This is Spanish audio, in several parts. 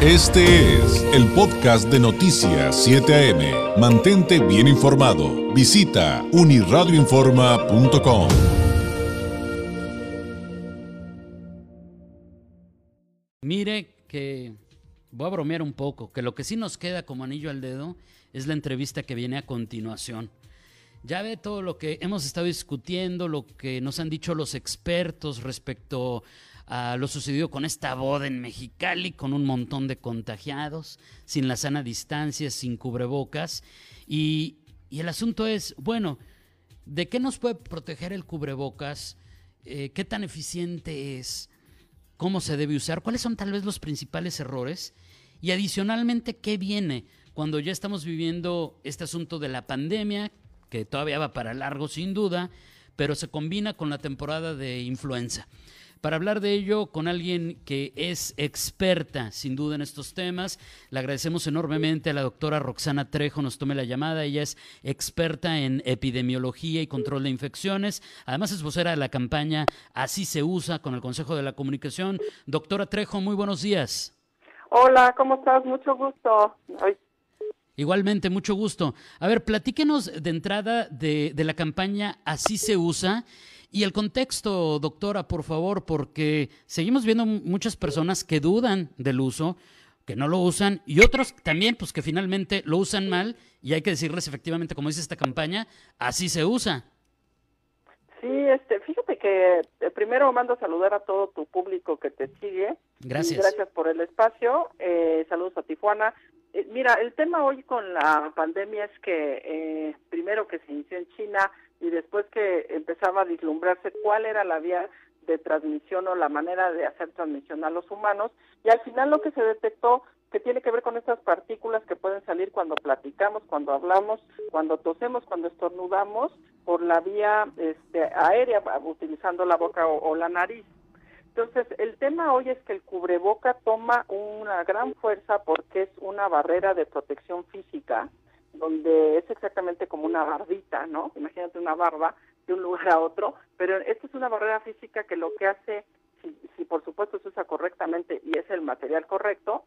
Este es el podcast de Noticias 7 AM. Mantente bien informado. Visita uniradioinforma.com. Mire que voy a bromear un poco, que lo que sí nos queda como anillo al dedo es la entrevista que viene a continuación. Ya ve todo lo que hemos estado discutiendo, lo que nos han dicho los expertos respecto a lo sucedido con esta boda en Mexicali, con un montón de contagiados, sin la sana distancia, sin cubrebocas. Y, y el asunto es, bueno, ¿de qué nos puede proteger el cubrebocas? Eh, ¿Qué tan eficiente es? ¿Cómo se debe usar? ¿Cuáles son tal vez los principales errores? Y adicionalmente, ¿qué viene cuando ya estamos viviendo este asunto de la pandemia, que todavía va para largo sin duda, pero se combina con la temporada de influenza? Para hablar de ello con alguien que es experta sin duda en estos temas, le agradecemos enormemente a la doctora Roxana Trejo, nos tome la llamada, ella es experta en epidemiología y control de infecciones, además es vocera de la campaña Así se usa con el Consejo de la Comunicación. Doctora Trejo, muy buenos días. Hola, ¿cómo estás? Mucho gusto. Igualmente, mucho gusto. A ver, platíquenos de entrada de, de la campaña Así se usa y el contexto, doctora, por favor, porque seguimos viendo muchas personas que dudan del uso, que no lo usan, y otros también, pues que finalmente lo usan mal, y hay que decirles efectivamente, como dice esta campaña, así se usa. Sí, este, fíjate que eh, primero mando a saludar a todo tu público que te sigue. Gracias. gracias por el espacio. Eh, saludos a Tijuana. Eh, mira, el tema hoy con la pandemia es que primero que se inició en China, y después que empezaba a vislumbrarse cuál era la vía de transmisión o la manera de hacer transmisión a los humanos y al final lo que se detectó que tiene que ver con estas partículas que pueden salir cuando platicamos, cuando hablamos, cuando tosemos, cuando estornudamos por la vía este, aérea utilizando la boca o la nariz. Entonces, el tema hoy es que el cubreboca toma una gran fuerza porque es una barrera de protección física donde es exactamente como una barbita, ¿no? Imagínate una barba de un lugar a otro, pero esta es una barrera física que lo que hace, si, si por supuesto se usa correctamente y es el material correcto,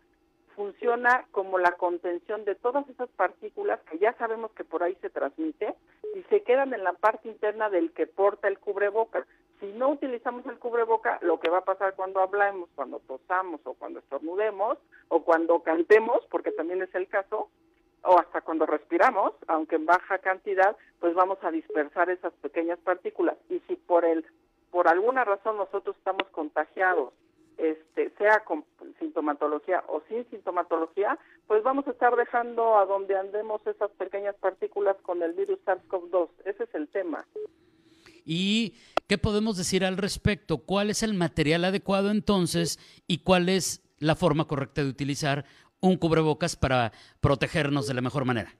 funciona como la contención de todas esas partículas que ya sabemos que por ahí se transmite y se quedan en la parte interna del que porta el cubreboca. Si no utilizamos el cubreboca, lo que va a pasar cuando hablamos, cuando tosamos o cuando estornudemos o cuando cantemos, porque también es el caso, o hasta cuando respiramos, aunque en baja cantidad, pues vamos a dispersar esas pequeñas partículas. Y si por el por alguna razón nosotros estamos contagiados, este, sea con sintomatología o sin sintomatología, pues vamos a estar dejando a donde andemos esas pequeñas partículas con el virus SARS-CoV-2. Ese es el tema. ¿Y qué podemos decir al respecto? ¿Cuál es el material adecuado entonces y cuál es la forma correcta de utilizar un cubrebocas para protegernos de la mejor manera?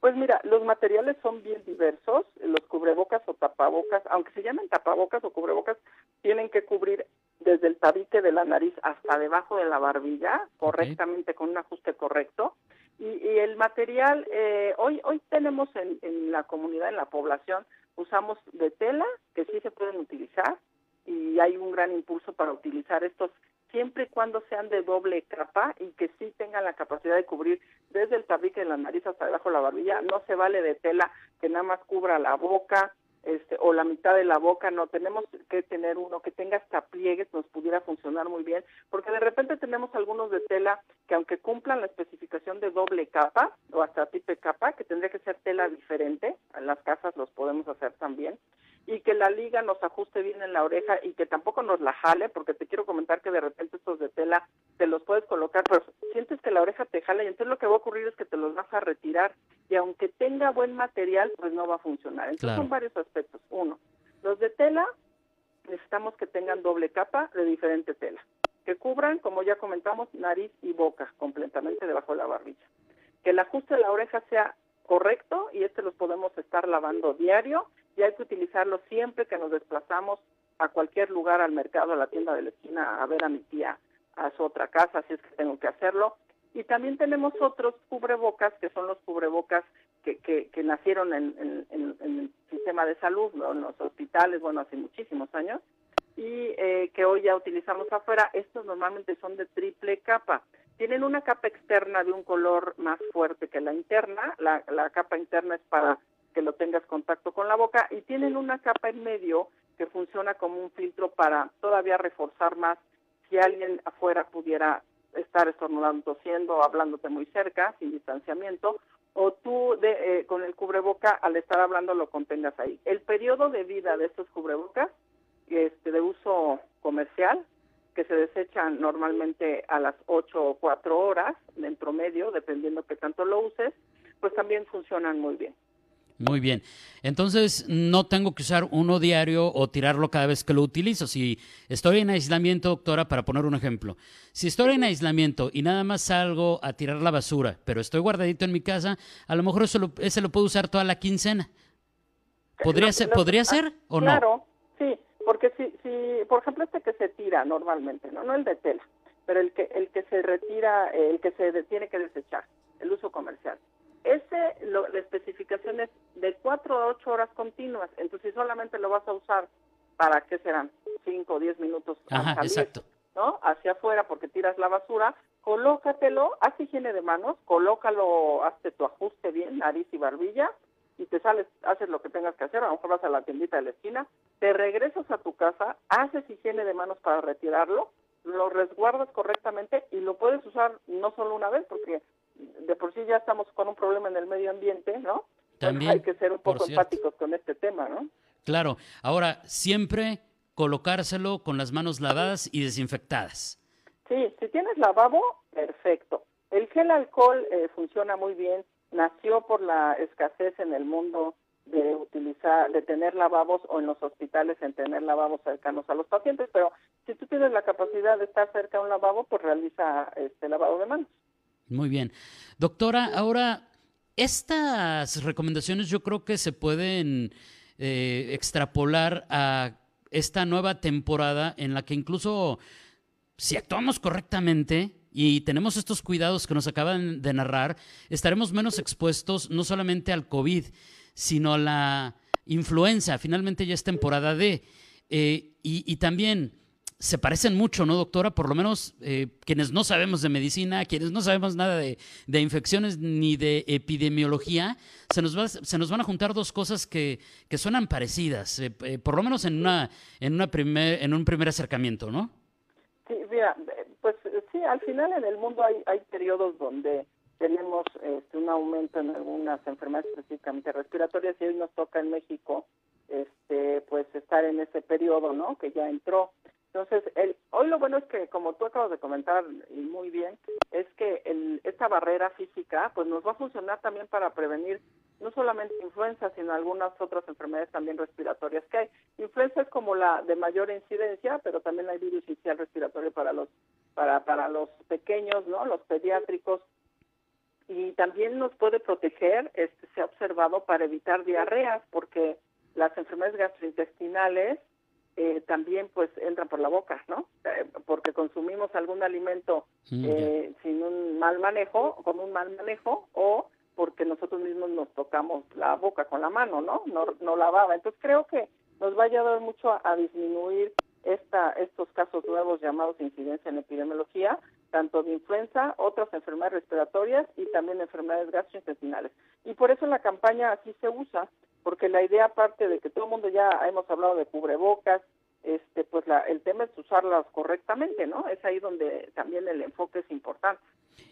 Pues mira, los materiales son bien diversos, los cubrebocas o tapabocas, aunque se llamen tapabocas o cubrebocas, tienen que cubrir desde el tabique de la nariz hasta debajo de la barbilla, correctamente, con un ajuste correcto. Y, el material, eh, hoy, hoy tenemos en, en la comunidad, en la población, usamos de tela, que sí se pueden utilizar, y hay un gran impulso para utilizar estos siempre y cuando sean de doble capa y que sí tengan la capacidad de cubrir desde el tabique de la nariz hasta debajo de la barbilla. No se vale de tela que nada más cubra la boca este, o la mitad de la boca. No, tenemos que tener uno que tenga hasta pliegues, nos pudiera funcionar muy bien, porque de repente tenemos algunos de tela que aunque cumplan la especificación de doble capa o hasta triple capa, que tendría que ser tela diferente, en las casas los podemos hacer también, y que la liga nos ajuste bien en la oreja y que tampoco nos la jale, porque te quiero comentar que de repente estos de tela te los puedes colocar, pero sientes que la oreja te jala y entonces lo que va a ocurrir es que te los vas a retirar y aunque tenga buen material, pues no va a funcionar. Entonces son varios aspectos. Uno, los de tela necesitamos que tengan doble capa de diferente tela, que cubran, como ya comentamos, nariz y boca completamente debajo de la barbilla. Que el ajuste de la oreja sea correcto y este los podemos estar lavando diario y hay que utilizarlo siempre que nos desplazamos a cualquier lugar, al mercado, a la tienda de la esquina, a ver a mi tía a su otra casa, si es que tengo que hacerlo. Y también tenemos otros cubrebocas, que son los cubrebocas que, que, que nacieron en, en, el sistema de salud, en los hospitales, bueno, hace muchísimos años, y eh, que hoy ya utilizamos afuera. Estos normalmente son de triple capa tienen una capa externa de un color más fuerte que la interna, la, la capa interna es para que lo tengas contacto con la boca y tienen una capa en medio que funciona como un filtro para todavía reforzar más si alguien afuera pudiera estar estornudando, tosiendo, hablándote muy cerca, sin distanciamiento, o tú de, eh, con el cubreboca al estar hablando lo contengas ahí. El periodo de vida de estos cubrebocas este, de uso comercial, que se desechan normalmente a las 8 o 4 horas en promedio, dependiendo que tanto lo uses, pues también funcionan muy bien. Muy bien. Entonces, no tengo que usar uno diario o tirarlo cada vez que lo utilizo. Si estoy en aislamiento, doctora, para poner un ejemplo, si estoy en aislamiento y nada más salgo a tirar la basura, pero estoy guardadito en mi casa, a lo mejor eso lo, ese lo puedo usar toda la quincena. ¿Podría ser, ¿podría ser o no? Claro, sí, porque si, si, por ejemplo, este que se tira normalmente, no, no el de tela, pero el que, el que se retira, el que se tiene que desechar, el uso comercial ese, lo, la especificación es de 4 a 8 horas continuas. Entonces, si solamente lo vas a usar para, ¿qué serán? 5 o 10 minutos. Ajá, exacto. ¿no? Hacia afuera porque tiras la basura, colócatelo, haz higiene de manos, colócalo, hazte tu ajuste bien, nariz y barbilla, y te sales, haces lo que tengas que hacer, a lo mejor vas a la tiendita de la esquina, te regresas a tu casa, haces higiene de manos para retirarlo, lo resguardas correctamente y lo puedes usar no solo una vez, porque de por sí ya estamos con un problema en el medio ambiente, ¿no? También, hay que ser un poco empáticos con este tema, ¿no? Claro. Ahora, siempre colocárselo con las manos lavadas y desinfectadas. Sí, si tienes lavabo, perfecto. El gel alcohol eh, funciona muy bien. Nació por la escasez en el mundo de utilizar, de tener lavabos o en los hospitales en tener lavabos cercanos a los pacientes, pero si tú tienes la capacidad de estar cerca de un lavabo, pues realiza este lavado de manos. Muy bien. Doctora, ahora, estas recomendaciones yo creo que se pueden eh, extrapolar a esta nueva temporada en la que incluso si actuamos correctamente y tenemos estos cuidados que nos acaban de narrar, estaremos menos expuestos no solamente al COVID, sino a la influenza. Finalmente ya es temporada de. Eh, y también se parecen mucho, ¿no, doctora? Por lo menos eh, quienes no sabemos de medicina, quienes no sabemos nada de, infecciones ni de epidemiología, se nos, va, se nos van a juntar dos cosas que, que suenan parecidas, eh, eh, por lo menos en, una, en, una primer, en un primer acercamiento, ¿no? Sí, mira, pues sí, al final en el mundo hay, hay periodos donde tenemos este, un aumento en algunas enfermedades específicamente respiratorias y hoy nos toca en México este, pues estar en ese periodo, ¿no? Que ya entró. Entonces, el, hoy lo bueno es que, como tú acabas de comentar y muy bien, es que el, esta barrera física pues nos va a funcionar también para prevenir no solamente influenza, sino algunas otras enfermedades también respiratorias que hay. Influenza es como la de mayor incidencia, pero también hay virus inicial respiratorio para los para para los pequeños, ¿no? Los pediátricos y también nos puede proteger, este se ha observado para evitar diarreas porque las enfermedades gastrointestinales también pues entran por la boca, ¿no? Eh, porque consumimos algún alimento mm, eh, sin un mal manejo, con un mal manejo, o porque nosotros mismos nos tocamos la boca con la mano, ¿no? No, no lavaba. Entonces creo que nos va a ayudar mucho a, disminuir esta, estos casos nuevos llamados incidencia en epidemiología, tanto de influenza, otras enfermedades respiratorias y también enfermedades gastrointestinales. Y por eso la campaña así se usa, porque la idea aparte de que todo el mundo ya hemos hablado de cubrebocas, este pues la, el tema es usarlas correctamente, ¿no? Es ahí donde también el enfoque es importante.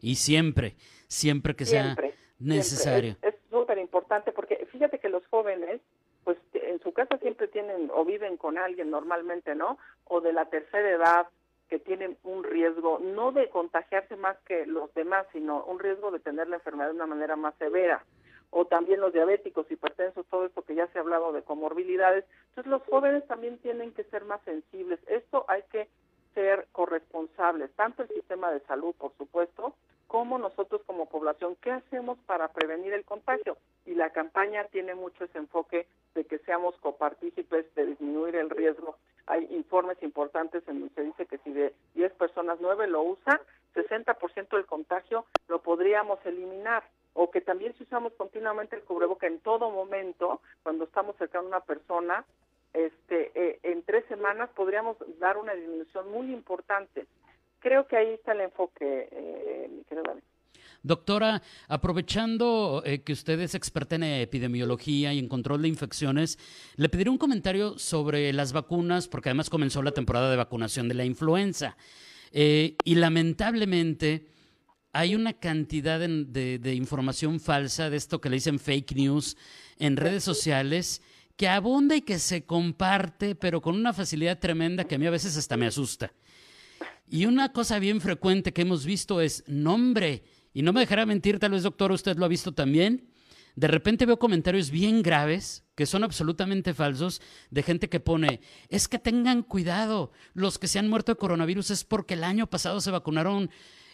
Y siempre, siempre que sea necesario. Es súper importante porque fíjate que los jóvenes pues en su casa siempre tienen o viven con alguien normalmente, ¿no? O de la tercera edad que tienen un riesgo no de contagiarse más que los demás, sino un riesgo de tener la enfermedad de una manera más severa o también los diabéticos, hipertensos, todo esto que ya se ha hablado de comorbilidades. Entonces los jóvenes también tienen que ser más sensibles. Esto hay que ser corresponsables, tanto el sistema de salud, por supuesto, como nosotros como población. ¿Qué hacemos para prevenir el contagio? Y la campaña tiene mucho ese enfoque de que seamos copartícipes de disminuir el riesgo. Hay informes importantes en donde se dice que si de 10 personas 9 lo usan, 60% del contagio lo podríamos eliminar o que también si usamos continuamente el cubreboca en todo momento, cuando estamos cerca de una persona, este, eh, en tres semanas podríamos dar una disminución muy importante. Creo que ahí está el enfoque, eh, querida Doctora, aprovechando eh, que usted es experta en epidemiología y en control de infecciones, le pediré un comentario sobre las vacunas, porque además comenzó la temporada de vacunación de la influenza. Eh, y lamentablemente hay una cantidad de, información falsa, de esto que le dicen fake news, en redes sociales, que abunda y que se comparte, pero con una facilidad tremenda que a mí a veces hasta me asusta. Y una cosa bien frecuente que hemos visto es, nombre, y no me dejará mentir, tal vez doctor, usted lo ha visto también, de repente veo comentarios bien graves que son absolutamente falsos de gente que pone, es que tengan cuidado, los que se han muerto de coronavirus es porque el año pasado se vacunaron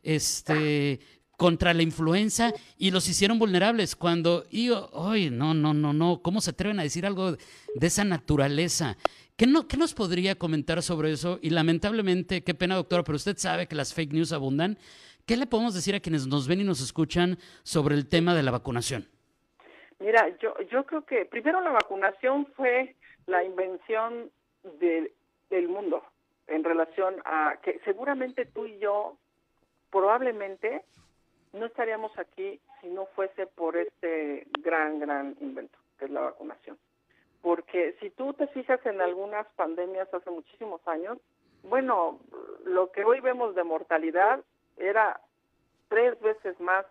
este, contra la influenza y los hicieron vulnerables. Cuando, y hoy, no, no, no, no, ¿cómo se atreven a decir algo de esa naturaleza? ¿Qué, no, ¿Qué nos podría comentar sobre eso? Y lamentablemente, qué pena, doctora, pero usted sabe que las fake news abundan. ¿Qué le podemos decir a quienes nos ven y nos escuchan sobre el tema de la vacunación? Mira, yo, yo creo que primero la vacunación fue la invención del mundo en relación a que seguramente tú y yo probablemente no estaríamos aquí si no fuese por este gran, gran invento, que es la vacunación. Porque si tú te fijas en algunas pandemias hace muchísimos años, bueno, lo que hoy vemos de mortalidad era tres veces más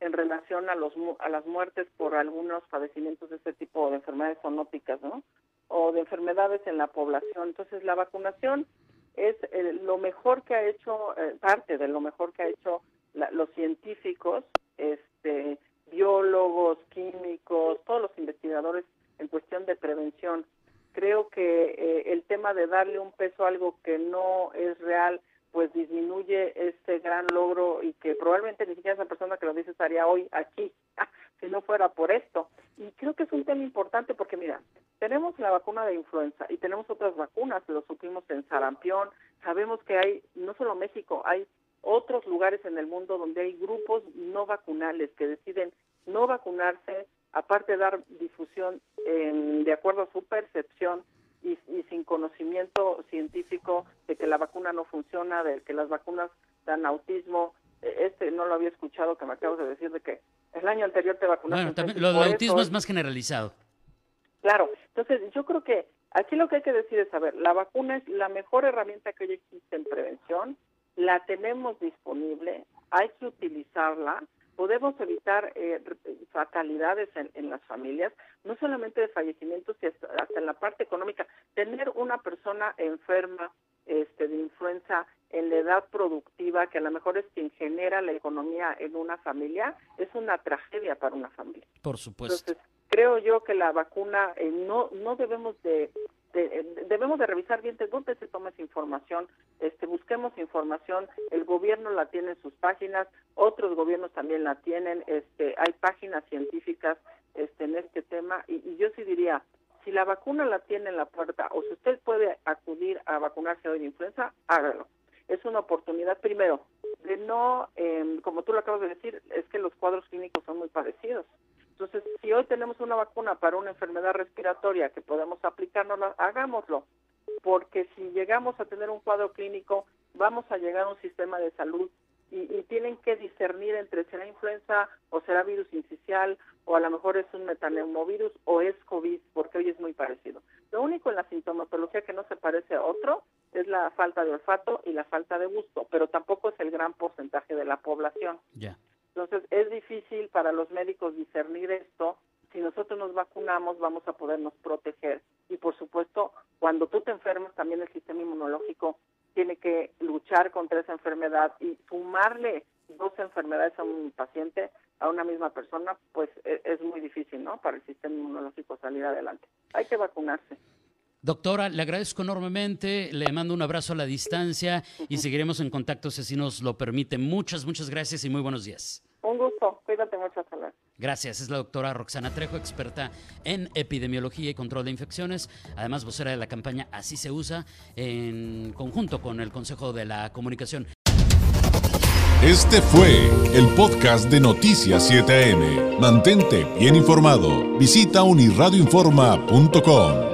en relación a los a las muertes por algunos padecimientos de este tipo de enfermedades zoonóticas, ¿no? O de enfermedades en la población. Entonces, la vacunación es lo mejor que ha hecho eh, parte de lo mejor que ha hecho los científicos, este biólogos, químicos, todos los investigadores en cuestión de prevención. Creo que eh, el tema de darle un peso a algo que no es real pues disminuye este gran logro y que probablemente ni siquiera esa persona que lo dice estaría hoy aquí si no fuera por esto. Y creo que es un tema importante porque mira, tenemos la vacuna de influenza y tenemos otras vacunas, lo supimos en sarampión, sabemos que hay, no solo México, hay otros lugares en el mundo donde hay grupos no vacunales que deciden no vacunarse, aparte de dar difusión de acuerdo a su percepción y, sin conocimiento científico de que la vacuna no funciona, de que las vacunas dan autismo. E, este no lo había escuchado que me acabo de decir de que el año anterior te vacunaste. Bueno, también, lo del autismo es más generalizado. Claro, entonces yo creo que aquí lo que hay que decir es, a ver, la vacuna es la mejor herramienta que hoy existe en prevención, la tenemos disponible, hay que utilizarla, podemos evitar eh, fatalidades en, las familias, no solamente de fallecimientos, sino hasta en la parte económica. Tener una persona enferma este, de influenza en la edad productiva, que a lo mejor es quien genera la economía en una familia, es una tragedia para una familia. Por supuesto. Entonces, creo yo que la vacuna eh, no, no debemos de debemos de revisar bien de dónde se toma esa información, este, busquemos información, el gobierno la tiene en sus páginas, otros gobiernos también la tienen, este, hay páginas científicas este, en este tema y, yo sí diría, si la vacuna la tiene en la puerta o si usted puede acudir a vacunarse hoy de influenza, hágalo. Es una oportunidad, primero, de no, em, como tú lo acabas de decir, es que los cuadros clínicos son muy parecidos. Hoy tenemos una vacuna para una enfermedad respiratoria que podemos aplicárnosla, hagámoslo, porque si llegamos a tener un cuadro clínico, vamos a llegar a un sistema de salud y, tienen que discernir entre será influenza o será virus incisional o a lo mejor es un metaneumovirus o es COVID, porque hoy es muy parecido. Lo único en la sintomatología que no se parece a otro es la falta de olfato y la falta de gusto, pero tampoco es el gran porcentaje de la población. Ya. Entonces, es difícil para los médicos discernir esto. Si nosotros nos vacunamos, vamos a podernos proteger. Y por supuesto, cuando tú te enfermas, también el sistema inmunológico tiene que luchar contra esa enfermedad y sumarle dos enfermedades a un paciente, a una misma persona, pues e, es muy difícil, ¿no? Para el sistema inmunológico salir adelante. Hay que vacunarse. Doctora, le agradezco enormemente, le mando un abrazo a la distancia y seguiremos en contacto si así nos lo permite. Muchas, muchas gracias y muy buenos días. Un gusto, cuídate mucho, hasta Gracias, es la doctora Roxana Trejo, experta en epidemiología y control de infecciones, además vocera de la campaña Así se usa, en conjunto con el Consejo de la Comunicación. Este fue el podcast de Noticias 7am. Mantente bien informado. Visita unirradioinforma.com.